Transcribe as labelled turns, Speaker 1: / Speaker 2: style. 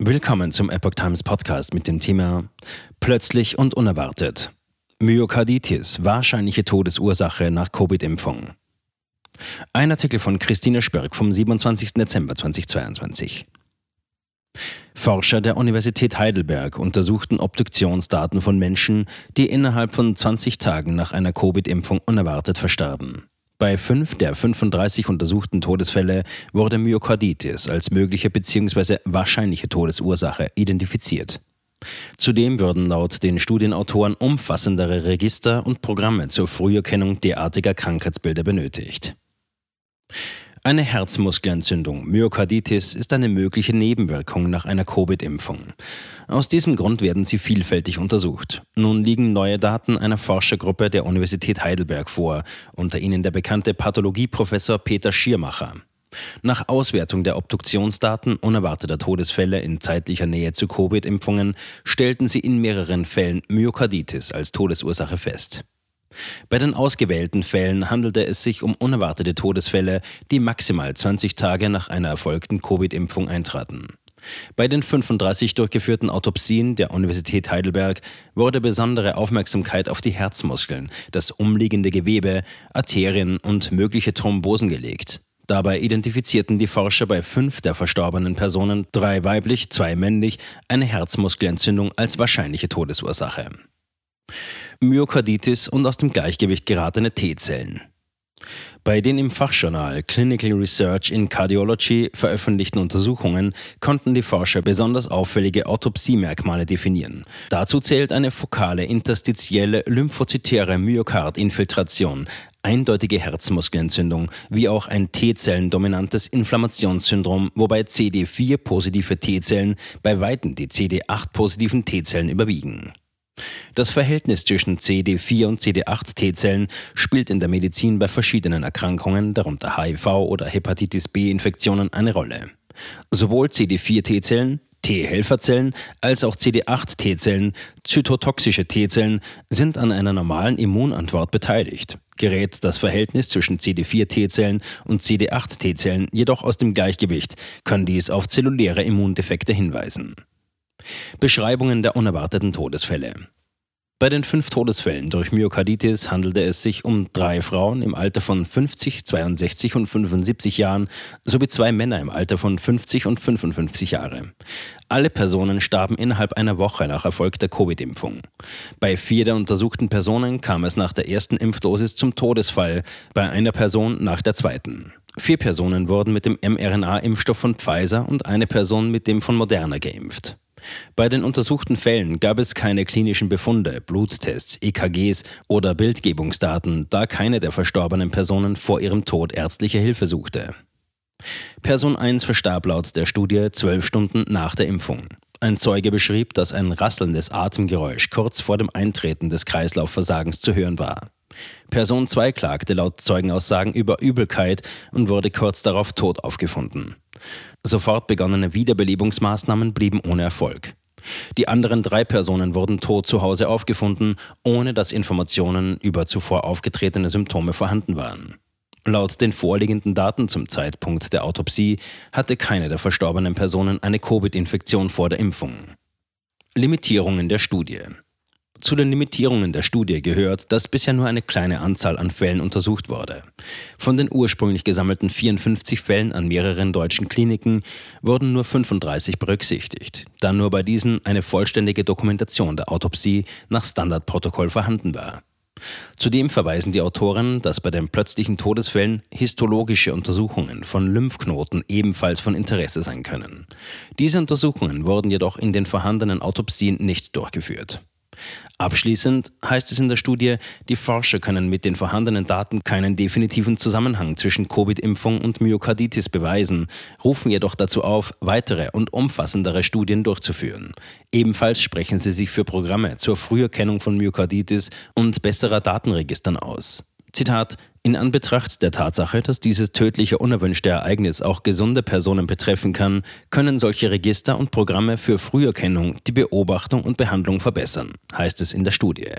Speaker 1: Willkommen zum Epoch Times Podcast mit dem Thema Plötzlich und unerwartet. Myokarditis, wahrscheinliche Todesursache nach Covid-Impfung. Ein Artikel von Christina Spörk vom 27. Dezember 2022. Forscher der Universität Heidelberg untersuchten Obduktionsdaten von Menschen, die innerhalb von 20 Tagen nach einer Covid-Impfung unerwartet verstarben. Bei fünf der 35 untersuchten Todesfälle wurde Myokarditis als mögliche bzw. wahrscheinliche Todesursache identifiziert. Zudem würden laut den Studienautoren umfassendere Register und Programme zur Früherkennung derartiger Krankheitsbilder benötigt. Eine Herzmuskelentzündung, Myokarditis, ist eine mögliche Nebenwirkung nach einer Covid-Impfung. Aus diesem Grund werden sie vielfältig untersucht. Nun liegen neue Daten einer Forschergruppe der Universität Heidelberg vor, unter ihnen der bekannte Pathologieprofessor Peter Schiermacher. Nach Auswertung der Obduktionsdaten unerwarteter Todesfälle in zeitlicher Nähe zu Covid-Impfungen stellten sie in mehreren Fällen Myokarditis als Todesursache fest. Bei den ausgewählten Fällen handelte es sich um unerwartete Todesfälle, die maximal 20 Tage nach einer erfolgten Covid-Impfung eintraten. Bei den 35 durchgeführten Autopsien der Universität Heidelberg wurde besondere Aufmerksamkeit auf die Herzmuskeln, das umliegende Gewebe, Arterien und mögliche Thrombosen gelegt. Dabei identifizierten die Forscher bei fünf der verstorbenen Personen, drei weiblich, zwei männlich, eine Herzmuskelentzündung als wahrscheinliche Todesursache. Myokarditis und aus dem Gleichgewicht geratene T-Zellen. Bei den im Fachjournal Clinical Research in Cardiology veröffentlichten Untersuchungen konnten die Forscher besonders auffällige Autopsiemerkmale definieren. Dazu zählt eine fokale interstitielle lymphozytäre Myokardinfiltration, eindeutige Herzmuskelentzündung, wie auch ein T-Zellen-dominantes Inflammationssyndrom, wobei CD4-positive T-Zellen bei weitem die CD8-positiven T-Zellen überwiegen. Das Verhältnis zwischen CD4 und CD8 T-Zellen spielt in der Medizin bei verschiedenen Erkrankungen, darunter HIV oder Hepatitis B-Infektionen, eine Rolle. Sowohl CD4 T-Zellen, T-Helferzellen als auch CD8 T-Zellen, zytotoxische T-Zellen, sind an einer normalen Immunantwort beteiligt. Gerät das Verhältnis zwischen CD4 T-Zellen und CD8 T-Zellen jedoch aus dem Gleichgewicht, kann dies auf zelluläre Immundefekte hinweisen. Beschreibungen der unerwarteten Todesfälle. Bei den fünf Todesfällen durch Myokarditis handelte es sich um drei Frauen im Alter von 50, 62 und 75 Jahren sowie zwei Männer im Alter von 50 und 55 Jahre. Alle Personen starben innerhalb einer Woche nach Erfolg der Covid-Impfung. Bei vier der untersuchten Personen kam es nach der ersten Impfdosis zum Todesfall, bei einer Person nach der zweiten. Vier Personen wurden mit dem mRNA-Impfstoff von Pfizer und eine Person mit dem von Moderna geimpft. Bei den untersuchten Fällen gab es keine klinischen Befunde, Bluttests, EKGs oder Bildgebungsdaten, da keine der verstorbenen Personen vor ihrem Tod ärztliche Hilfe suchte. Person 1 verstarb laut der Studie zwölf Stunden nach der Impfung. Ein Zeuge beschrieb, dass ein rasselndes Atemgeräusch kurz vor dem Eintreten des Kreislaufversagens zu hören war. Person 2 klagte laut Zeugenaussagen über Übelkeit und wurde kurz darauf tot aufgefunden. Sofort begonnene Wiederbelebungsmaßnahmen blieben ohne Erfolg. Die anderen drei Personen wurden tot zu Hause aufgefunden, ohne dass Informationen über zuvor aufgetretene Symptome vorhanden waren. Laut den vorliegenden Daten zum Zeitpunkt der Autopsie hatte keine der verstorbenen Personen eine Covid-Infektion vor der Impfung. Limitierungen der Studie. Zu den Limitierungen der Studie gehört, dass bisher nur eine kleine Anzahl an Fällen untersucht wurde. Von den ursprünglich gesammelten 54 Fällen an mehreren deutschen Kliniken wurden nur 35 berücksichtigt, da nur bei diesen eine vollständige Dokumentation der Autopsie nach Standardprotokoll vorhanden war. Zudem verweisen die Autoren, dass bei den plötzlichen Todesfällen histologische Untersuchungen von Lymphknoten ebenfalls von Interesse sein können. Diese Untersuchungen wurden jedoch in den vorhandenen Autopsien nicht durchgeführt. Abschließend heißt es in der Studie, die Forscher können mit den vorhandenen Daten keinen definitiven Zusammenhang zwischen Covid-Impfung und Myokarditis beweisen, rufen jedoch dazu auf, weitere und umfassendere Studien durchzuführen. Ebenfalls sprechen sie sich für Programme zur Früherkennung von Myokarditis und besserer Datenregistern aus. Zitat in Anbetracht der Tatsache, dass dieses tödliche unerwünschte Ereignis auch gesunde Personen betreffen kann, können solche Register und Programme für Früherkennung die Beobachtung und Behandlung verbessern, heißt es in der Studie.